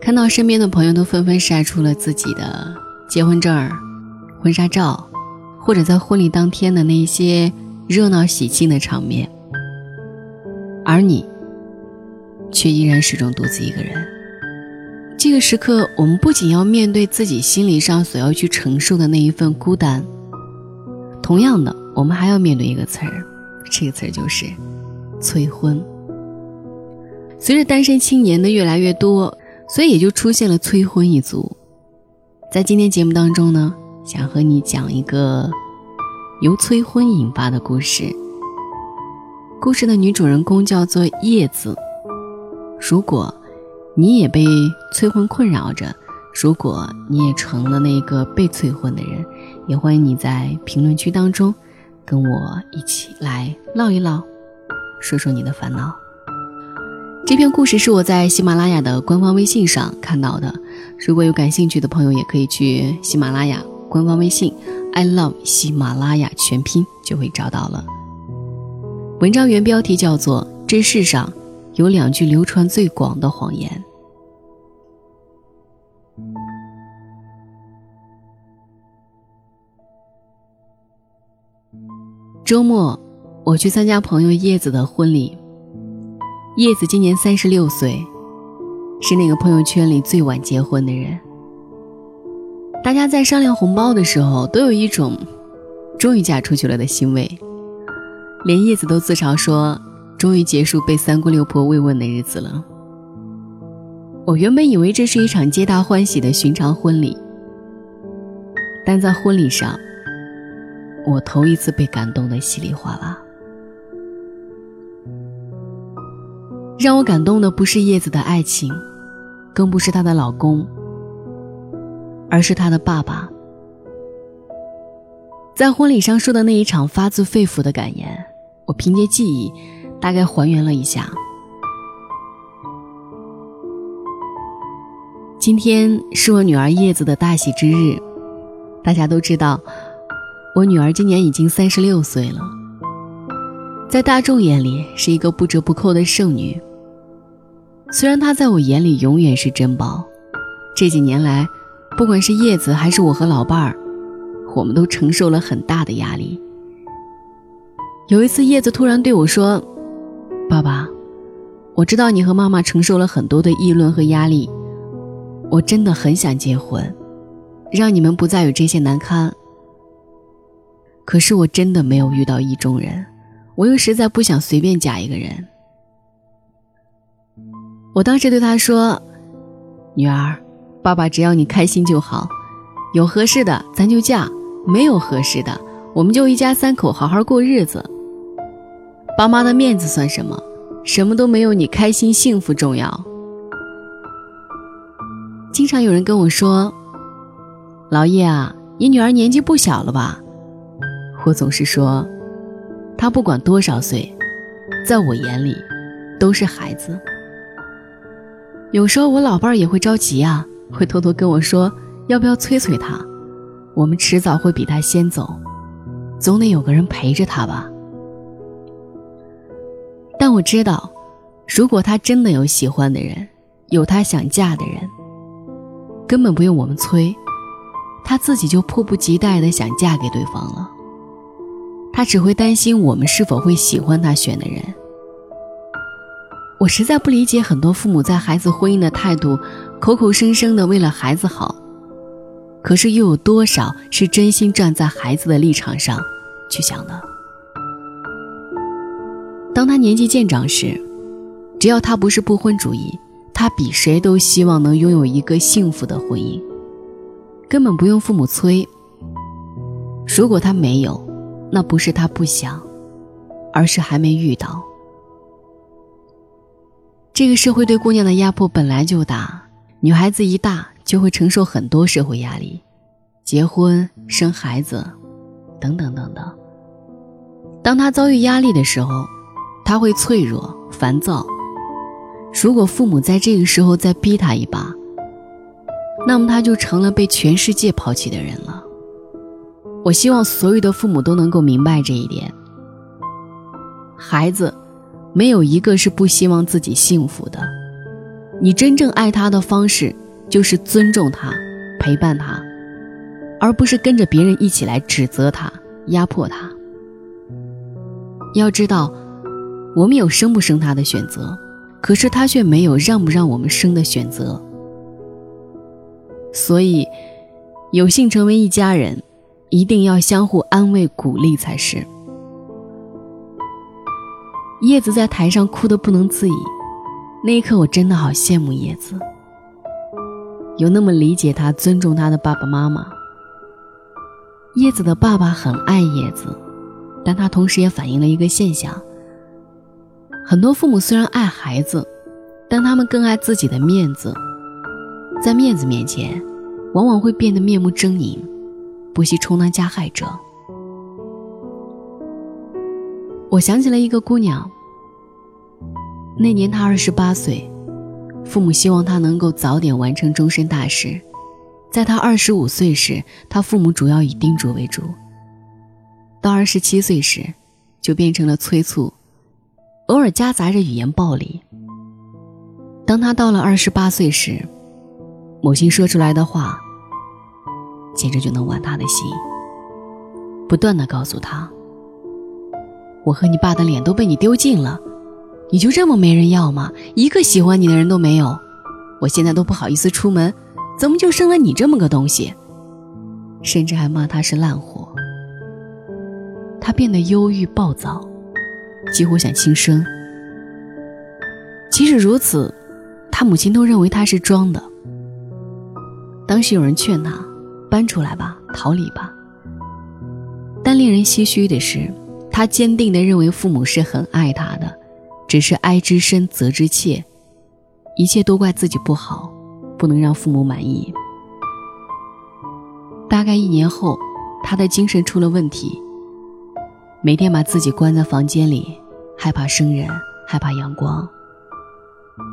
看到身边的朋友都纷纷晒出了自己的结婚证、婚纱照，或者在婚礼当天的那些热闹喜庆的场面，而你却依然始终独自一个人。这个时刻，我们不仅要面对自己心理上所要去承受的那一份孤单，同样的，我们还要面对一个词儿，这个词儿就是催婚。随着单身青年的越来越多。所以也就出现了催婚一族。在今天节目当中呢，想和你讲一个由催婚引发的故事。故事的女主人公叫做叶子。如果你也被催婚困扰着，如果你也成了那个被催婚的人，也欢迎你在评论区当中跟我一起来唠一唠，说说你的烦恼。这篇故事是我在喜马拉雅的官方微信上看到的，如果有感兴趣的朋友，也可以去喜马拉雅官方微信 “I love 喜马拉雅”全拼就会找到了。文章原标题叫做《这世上有两句流传最广的谎言》。周末，我去参加朋友叶子的婚礼。叶子今年三十六岁，是那个朋友圈里最晚结婚的人。大家在商量红包的时候，都有一种终于嫁出去了的欣慰。连叶子都自嘲说：“终于结束被三姑六婆慰问的日子了。”我原本以为这是一场皆大欢喜的寻常婚礼，但在婚礼上，我头一次被感动的稀里哗啦。让我感动的不是叶子的爱情，更不是她的老公，而是她的爸爸。在婚礼上说的那一场发自肺腑的感言，我凭借记忆大概还原了一下。今天是我女儿叶子的大喜之日，大家都知道，我女儿今年已经三十六岁了，在大众眼里是一个不折不扣的剩女。虽然她在我眼里永远是珍宝，这几年来，不管是叶子还是我和老伴儿，我们都承受了很大的压力。有一次，叶子突然对我说：“爸爸，我知道你和妈妈承受了很多的议论和压力，我真的很想结婚，让你们不再有这些难堪。可是我真的没有遇到意中人，我又实在不想随便嫁一个人。”我当时对他说：“女儿，爸爸只要你开心就好，有合适的咱就嫁，没有合适的我们就一家三口好好过日子。爸妈的面子算什么？什么都没有你开心幸福重要。”经常有人跟我说：“老叶啊，你女儿年纪不小了吧？”我总是说：“他不管多少岁，在我眼里都是孩子。”有时候我老伴儿也会着急啊，会偷偷跟我说要不要催催他，我们迟早会比他先走，总得有个人陪着他吧。但我知道，如果他真的有喜欢的人，有他想嫁的人，根本不用我们催，他自己就迫不及待的想嫁给对方了。他只会担心我们是否会喜欢他选的人。我实在不理解很多父母在孩子婚姻的态度，口口声声的为了孩子好，可是又有多少是真心站在孩子的立场上去想的？当他年纪渐长时，只要他不是不婚主义，他比谁都希望能拥有一个幸福的婚姻，根本不用父母催。如果他没有，那不是他不想，而是还没遇到。这个社会对姑娘的压迫本来就大，女孩子一大就会承受很多社会压力，结婚、生孩子，等等等等。当她遭遇压力的时候，她会脆弱、烦躁。如果父母在这个时候再逼她一把，那么他就成了被全世界抛弃的人了。我希望所有的父母都能够明白这一点。孩子，没有一个是不希望自己幸福的。你真正爱他的方式，就是尊重他，陪伴他，而不是跟着别人一起来指责他、压迫他。要知道，我们有生不生他的选择，可是他却没有让不让我们生的选择。所以，有幸成为一家人，一定要相互安慰、鼓励才是。叶子在台上哭得不能自已，那一刻我真的好羡慕叶子，有那么理解他、尊重他的爸爸妈妈。叶子的爸爸很爱叶子，但他同时也反映了一个现象：很多父母虽然爱孩子，但他们更爱自己的面子，在面子面前，往往会变得面目狰狞，不惜充当加害者。我想起了一个姑娘。那年她二十八岁，父母希望她能够早点完成终身大事。在她二十五岁时，她父母主要以叮嘱为主；到二十七岁时，就变成了催促，偶尔夹杂着语言暴力。当她到了二十八岁时，母亲说出来的话，简直就能剜他的心，不断的告诉他。我和你爸的脸都被你丢尽了，你就这么没人要吗？一个喜欢你的人都没有，我现在都不好意思出门，怎么就生了你这么个东西？甚至还骂他是烂货。他变得忧郁暴躁，几乎想轻生。即使如此，他母亲都认为他是装的。当时有人劝他搬出来吧，逃离吧。但令人唏嘘的是。他坚定地认为父母是很爱他的，只是爱之深责之切，一切都怪自己不好，不能让父母满意。大概一年后，他的精神出了问题，每天把自己关在房间里，害怕生人，害怕阳光。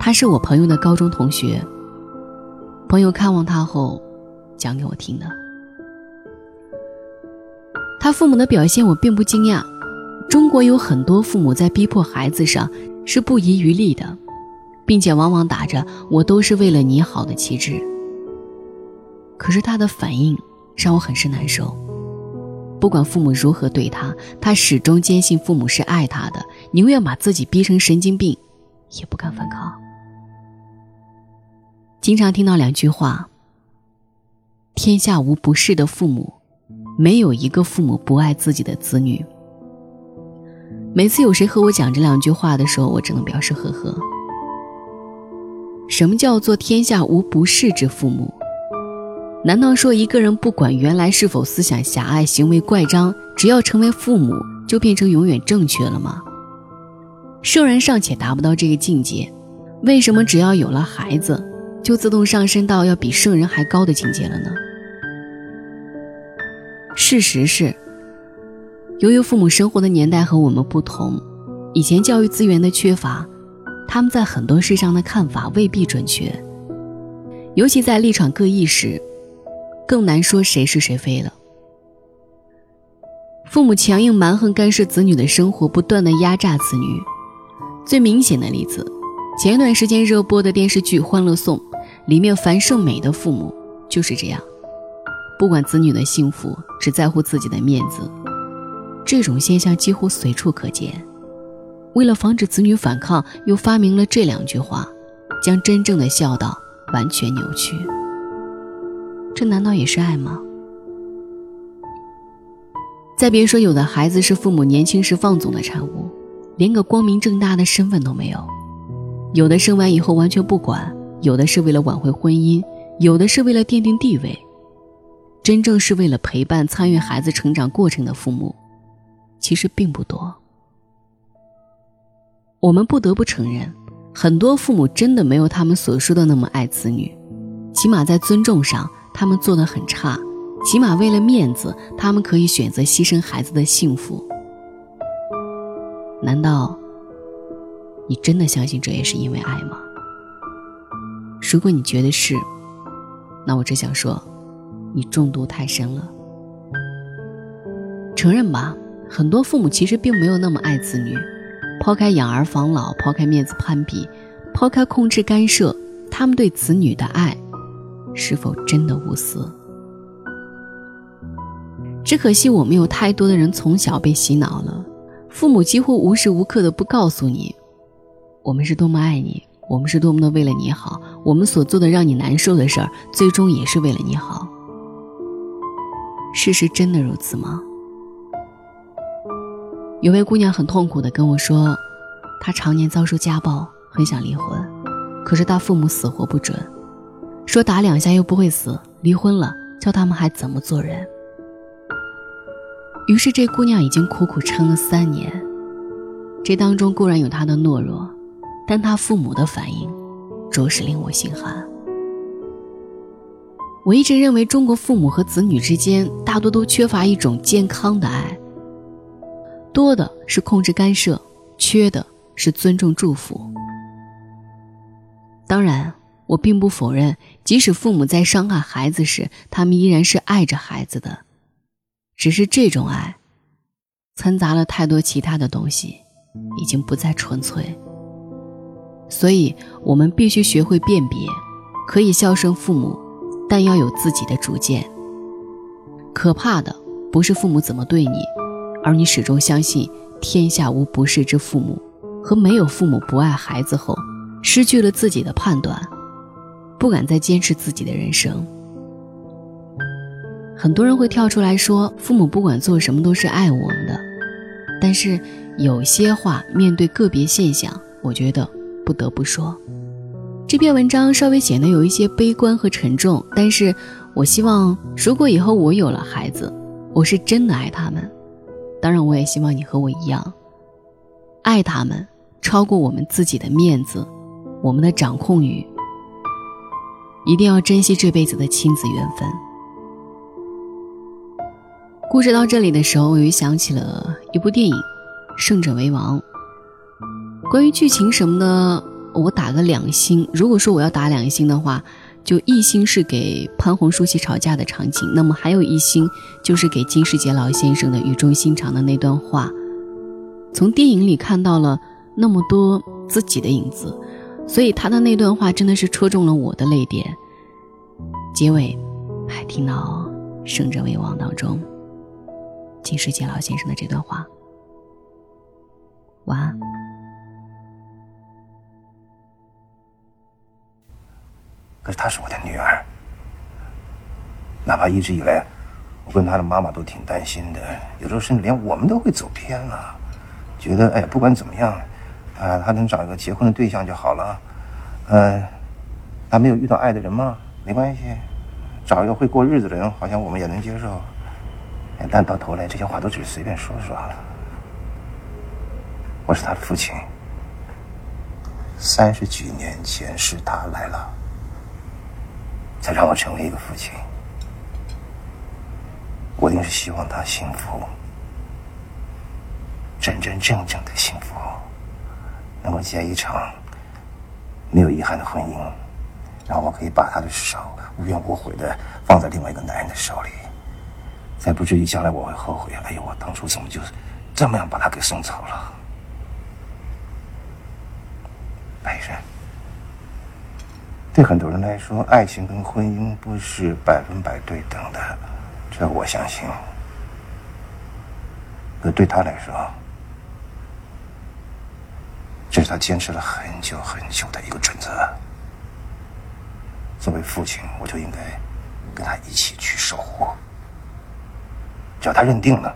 他是我朋友的高中同学，朋友看望他后，讲给我听的。他父母的表现，我并不惊讶。中国有很多父母在逼迫孩子上是不遗余力的，并且往往打着“我都是为了你好”的旗帜。可是他的反应让我很是难受。不管父母如何对他，他始终坚信父母是爱他的，宁愿把自己逼成神经病，也不敢反抗。经常听到两句话：“天下无不是的父母，没有一个父母不爱自己的子女。”每次有谁和我讲这两句话的时候，我只能表示呵呵。什么叫做天下无不是之父母？难道说一个人不管原来是否思想狭隘、行为怪张，只要成为父母，就变成永远正确了吗？圣人尚且达不到这个境界，为什么只要有了孩子，就自动上升到要比圣人还高的境界了呢？事实是。由于父母生活的年代和我们不同，以前教育资源的缺乏，他们在很多事上的看法未必准确，尤其在立场各异时，更难说谁是谁非了。父母强硬蛮横干涉子女的生活，不断的压榨子女。最明显的例子，前一段时间热播的电视剧《欢乐颂》里面樊胜美的父母就是这样，不管子女的幸福，只在乎自己的面子。这种现象几乎随处可见。为了防止子女反抗，又发明了这两句话，将真正的孝道完全扭曲。这难道也是爱吗？再别说，有的孩子是父母年轻时放纵的产物，连个光明正大的身份都没有；有的生完以后完全不管；有的是为了挽回婚姻；有的是为了奠定地位。真正是为了陪伴、参与孩子成长过程的父母。其实并不多。我们不得不承认，很多父母真的没有他们所说的那么爱子女，起码在尊重上，他们做的很差；起码为了面子，他们可以选择牺牲孩子的幸福。难道你真的相信这也是因为爱吗？如果你觉得是，那我只想说，你中毒太深了。承认吧，很多父母其实并没有那么爱子女。抛开养儿防老，抛开面子攀比，抛开控制干涉，他们对子女的爱，是否真的无私？只可惜我们有太多的人从小被洗脑了，父母几乎无时无刻的不告诉你，我们是多么爱你，我们是多么的为了你好，我们所做的让你难受的事儿，最终也是为了你好。事实真的如此吗？有位姑娘很痛苦的跟我说，她常年遭受家暴，很想离婚，可是她父母死活不准，说打两下又不会死，离婚了叫他们还怎么做人？于是这姑娘已经苦苦撑了三年，这当中固然有她的懦弱，但她父母的反应，着实令我心寒。我一直认为中国父母和子女之间大多都缺乏一种健康的爱。多的是控制干涉，缺的是尊重祝福。当然，我并不否认，即使父母在伤害孩子时，他们依然是爱着孩子的，只是这种爱，掺杂了太多其他的东西，已经不再纯粹。所以，我们必须学会辨别，可以孝顺父母，但要有自己的主见。可怕的不是父母怎么对你。而你始终相信天下无不是之父母，和没有父母不爱孩子后，失去了自己的判断，不敢再坚持自己的人生。很多人会跳出来说，父母不管做什么都是爱我们的，但是有些话面对个别现象，我觉得不得不说。这篇文章稍微显得有一些悲观和沉重，但是我希望，如果以后我有了孩子，我是真的爱他们。当然，我也希望你和我一样，爱他们，超过我们自己的面子，我们的掌控欲。一定要珍惜这辈子的亲子缘分。故事到这里的时候，我又想起了一部电影《胜者为王》。关于剧情什么的，我打个两星。如果说我要打两星的话。就一星是给潘虹、舒淇吵架的场景，那么还有一星就是给金世杰老先生的语重心长的那段话。从电影里看到了那么多自己的影子，所以他的那段话真的是戳中了我的泪点。结尾还听到《胜者为王》当中金世杰老先生的这段话。晚安。可是她是我的女儿，哪怕一直以来，我跟她的妈妈都挺担心的，有时候甚至连我们都会走偏了，觉得哎，不管怎么样，啊，她能找一个结婚的对象就好了，嗯，她没有遇到爱的人吗？没关系，找一个会过日子的人，好像我们也能接受。但到头来，这些话都只是随便说说了。我是他的父亲，三十几年前是他来了。才让我成为一个父亲，我一定是希望他幸福，真真正正的幸福，能够结一场没有遗憾的婚姻，然后我可以把他的手无怨无悔的放在另外一个男人的手里，才不至于将来我会后悔。哎呦，我当初怎么就这么样把他给送走了？白人。对很多人来说，爱情跟婚姻不是百分百对等的，这我相信。可对他来说，这是他坚持了很久很久的一个准则。作为父亲，我就应该跟他一起去守护。只要他认定了，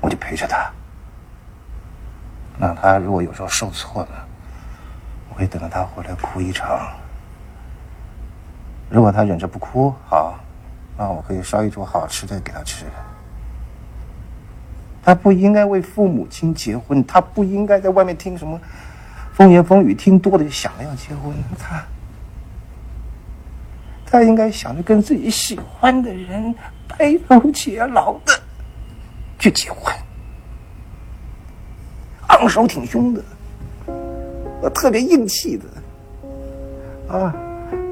我就陪着他。那他如果有时候受挫了，会等到他回来哭一场。如果他忍着不哭，好，那我可以烧一桌好吃的给他吃。他不应该为父母亲结婚，他不应该在外面听什么风言风语，听多了就想着要结婚。他，他应该想着跟自己喜欢的人白头偕老的去结婚，昂首挺胸的。我特别硬气的，啊，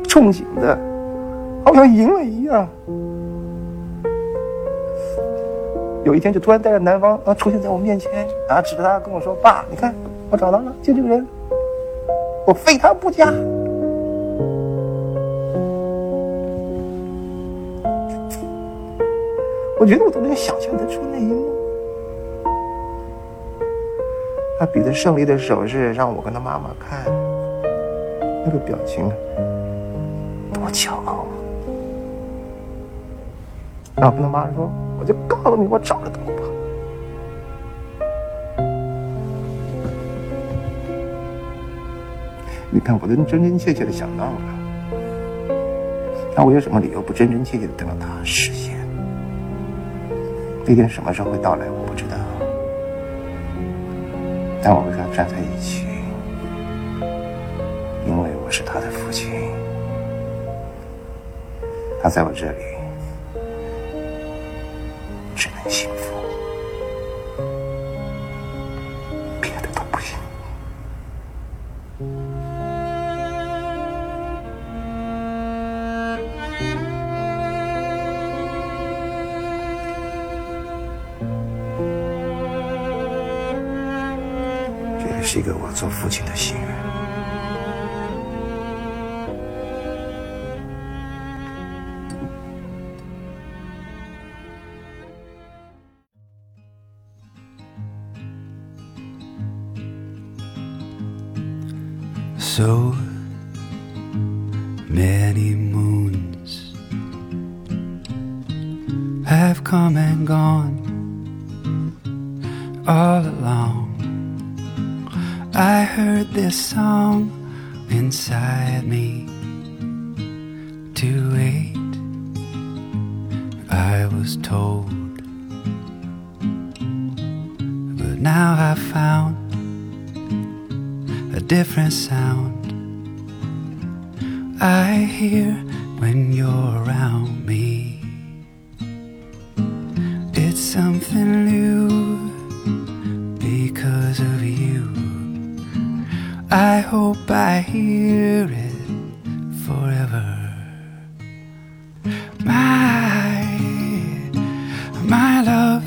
憧憬的，好像赢了一样。有一天就突然带着男方啊出现在我面前，啊指着他跟我说：“爸，你看我找到了，就这个人，我非他不嫁。”我觉得我都能想象得出那一幕。他比着胜利的手势让我跟他妈妈看，那个表情多骄傲啊！然后跟他妈说：“我就告诉你，我找得到吧。”你看，我都真真切切的想到了，那我有什么理由不真真切切的等到他实现？那天什么时候会到来，我。但我会跟他站在一起，因为我是他的父亲，他在我这里只能幸福，做父亲的心愿。 So many moons have come and gone all along. I heard this song inside me to wait. I was told, but now I found a different sound I hear when you're around me. It's something new I hope I hear it forever. My, my love.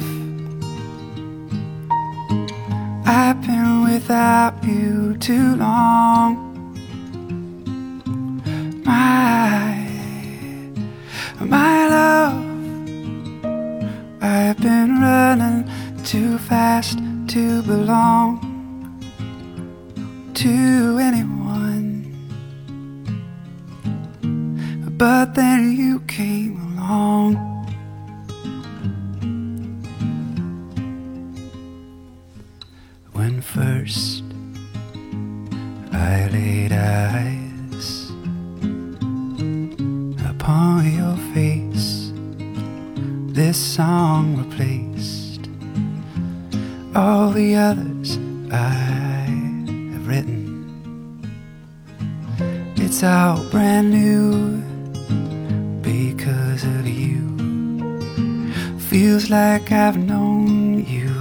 I've been without you too long. My, my love, I've been running too fast to belong to anyone. But then you It's all brand new because of you. Feels like I've known you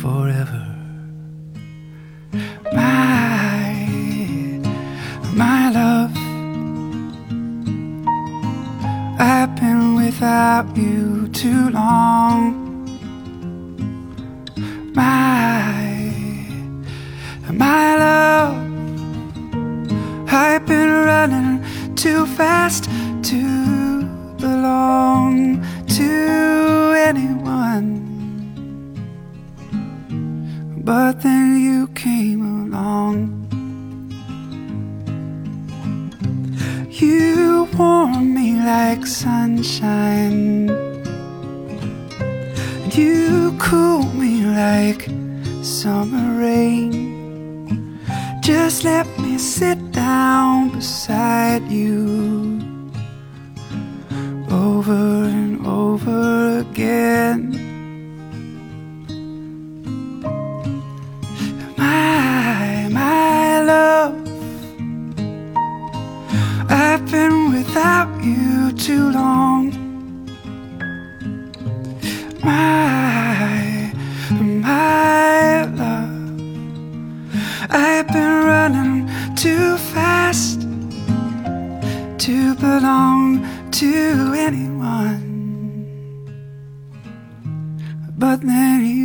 forever. My my love I've been without you too long. My my love I've been running too fast to belong to anyone but then you came along. You warm me like sunshine. You cool me like summer rain. Just let me sit down beside you over and over again. my, my love. I've been without you too long. belong to anyone but Mary.